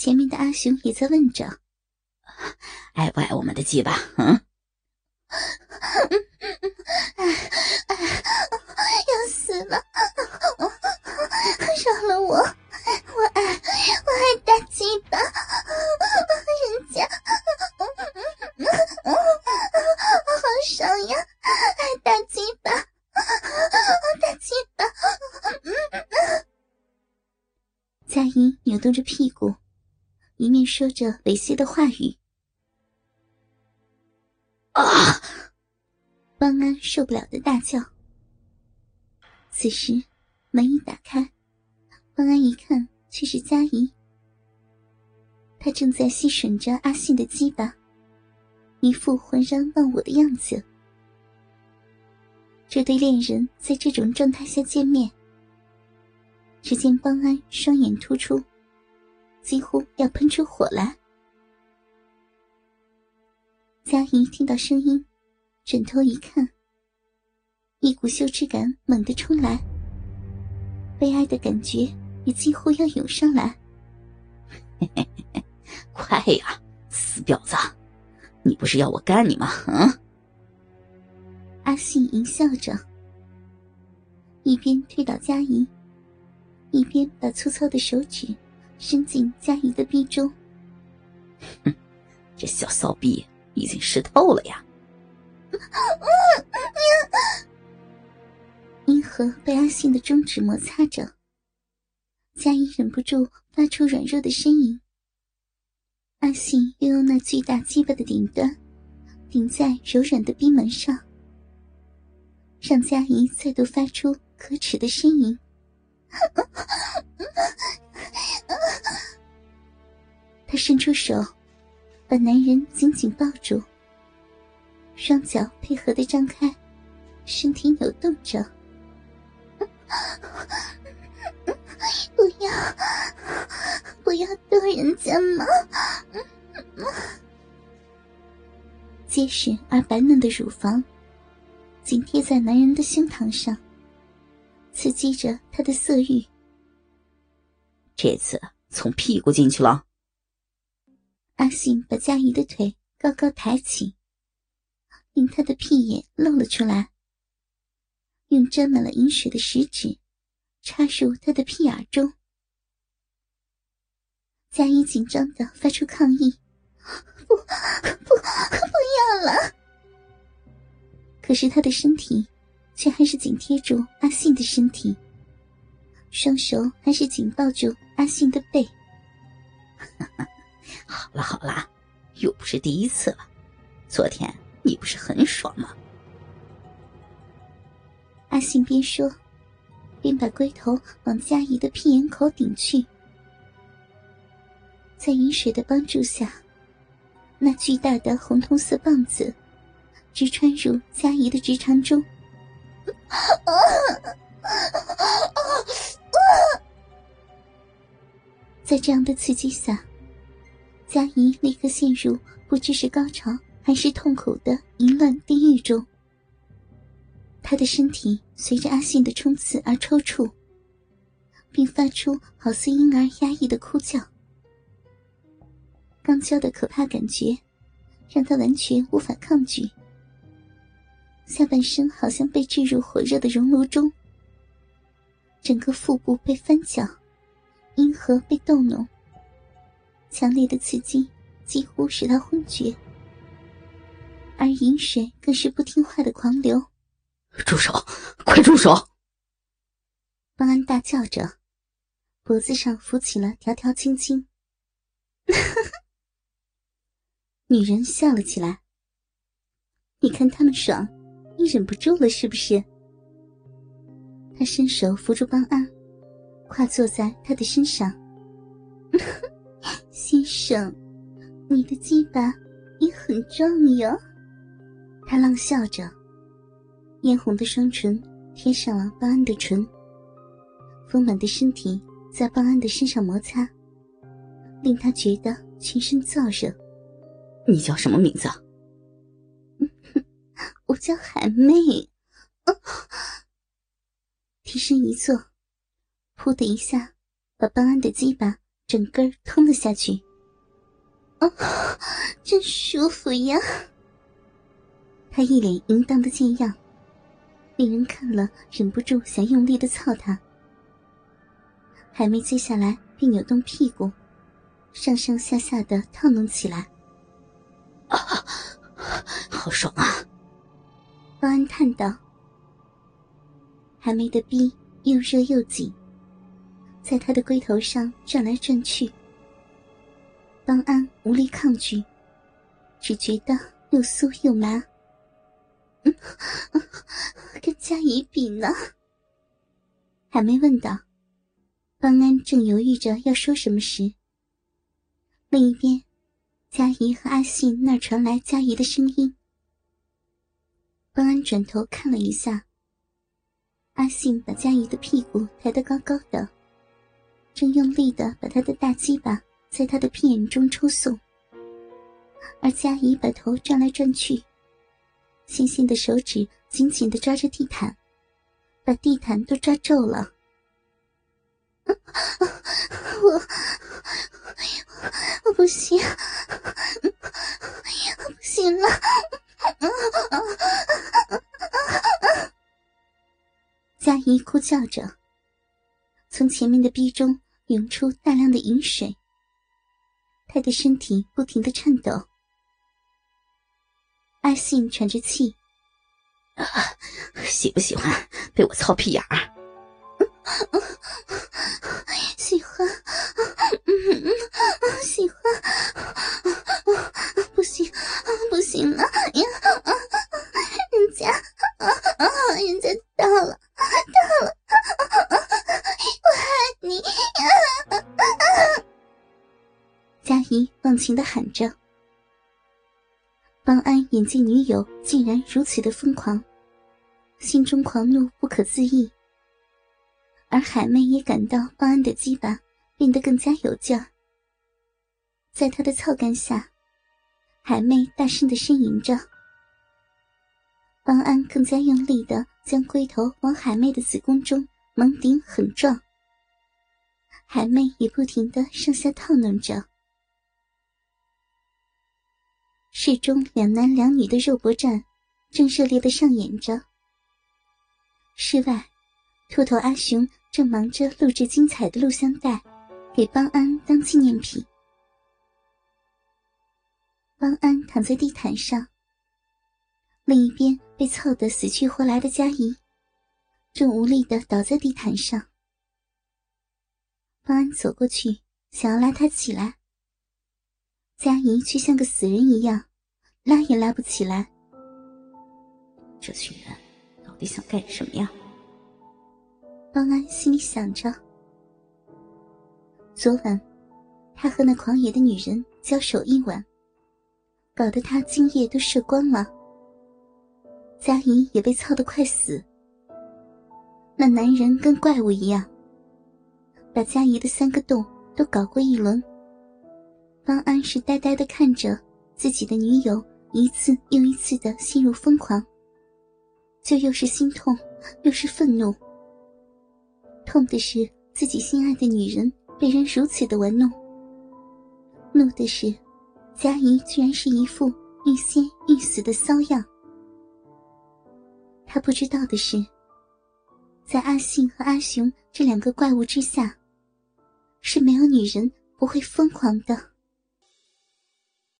前面的阿雄也在问着：“爱不爱我们的鸡巴？”嗯。要死了！饶了我！我爱，我爱大鸡巴！人家好爽呀！爱大鸡巴！大鸡巴！佳音扭动着屁股，说着猥亵的话语。啊！邦安受不了的大叫。此时，门一打开，邦安一看，却是佳怡。她正在吸吮着阿信的鸡巴，一副浑然忘我的样子。这对恋人在这种状态下见面，只见邦安双眼突出，几乎要喷出火来。佳怡听到声音，转头一看。一股羞耻感猛地冲来，悲哀的感觉也几乎要涌上来。快呀，死婊子！你不是要我干你吗？嗯。阿信淫笑着，一边推倒佳怡，一边把粗糙的手指伸进佳怡的臂中。哼，这小骚逼已经湿透了呀！阴核被阿信的中指摩擦着，佳怡忍不住发出软弱的呻吟。阿信又用那巨大鸡巴的顶端顶在柔软的逼门上，让佳怡再度发出可耻的呻吟。他伸出手，把男人紧紧抱住，双脚配合的张开，身体扭动着。不要，不要逗人家嘛！结实而白嫩的乳房紧贴在男人的胸膛上，刺激着他的色欲。这次从屁股进去了。阿信把佳怡的腿高高抬起，令他的屁眼露了出来。用沾满了饮水的食指插入他的屁眼中，佳怡紧张的发出抗议：“不，不，不要了！”可是他的身体却还是紧贴住阿信的身体，双手还是紧抱住阿信的背。好了好了，又不是第一次了，昨天你不是很爽吗？阿信边说，边把龟头往佳怡的屁眼口顶去。在饮水的帮助下，那巨大的红铜色棒子直穿入佳怡的直肠中。在这样的刺激下，佳怡立刻陷入不知是高潮还是痛苦的淫乱地狱中。她的身体随着阿信的冲刺而抽搐，并发出好似婴儿压抑的哭叫。刚交的可怕感觉，让他完全无法抗拒。下半身好像被置入火热的熔炉中，整个腹部被翻搅，阴核被逗弄，强烈的刺激几乎使他昏厥，而饮水更是不听话的狂流。住手！快住手！邦安大叫着，脖子上浮起了条条青筋。女人笑了起来。你看他们爽，你忍不住了是不是？他伸手扶住邦安，跨坐在他的身上。先生，你的鸡巴也很壮哟。他浪笑着。嫣红的双唇贴上了邦安的唇，丰满的身体在邦安的身上摩擦，令他觉得全身燥热。你叫什么名字？我叫海妹。提身一坐，噗的一下，把邦安的鸡巴整根吞了下去。啊，真舒服呀！他一脸淫荡的贱样，令人看了忍不住想用力的操他。还没接下来便扭动屁股，上上下下的套弄起来。啊，好爽啊！方安叹道。还没的逼又热又紧，在他的龟头上转来转去。方安无力抗拒，只觉得又酥又麻。跟佳怡比呢？还没问道。方安正犹豫着要说什么时，另一边，佳怡和阿信那传来佳怡的声音。方安转头看了一下，阿信把佳怡的屁股抬得高高的，正用力的把他的大鸡巴在他的屁眼中抽送，而佳怡把头转来转去，纤纤的手指紧紧的抓着地毯，把地毯都抓皱了。我我不行，不行了！佳怡哭叫着，前面的壁中涌出大量的饮水，他的身体不停的颤抖。阿信喘着气：“喜不喜欢被我操屁眼儿？” 喜欢，喜欢，方安眼见女友竟然如此的疯狂，心中狂怒不可自抑。而海妹也感到方安的鸡巴变得更加有劲儿，在他的操干下，海妹大声的呻吟着。方安更加用力的将龟头往海妹的子宫中猛顶狠撞，海妹也不停的上下套弄着。室中两男两女的肉搏战正热烈的上演着。室外，秃头阿雄。正忙着录制精彩的录像带，给邦安当纪念品。邦安躺在地毯上，另一边被操得死去活来的佳怡，正无力的倒在地毯上。邦安走过去，想要拉他起来，佳怡却像个死人一样，拉也拉不起来。这群人到底想干什么呀？方安心里想着：昨晚，他和那狂野的女人交手一晚，搞得他精液都射光了。佳怡也被操得快死。那男人跟怪物一样，把佳怡的三个洞都搞过一轮。方安是呆呆的看着自己的女友一次又一次的陷入疯狂，就又是心痛，又是愤怒。痛的是自己心爱的女人被人如此的玩弄，怒的是佳怡居然是一副欲仙欲死的骚样。他不知道的是，在阿信和阿雄这两个怪物之下，是没有女人不会疯狂的。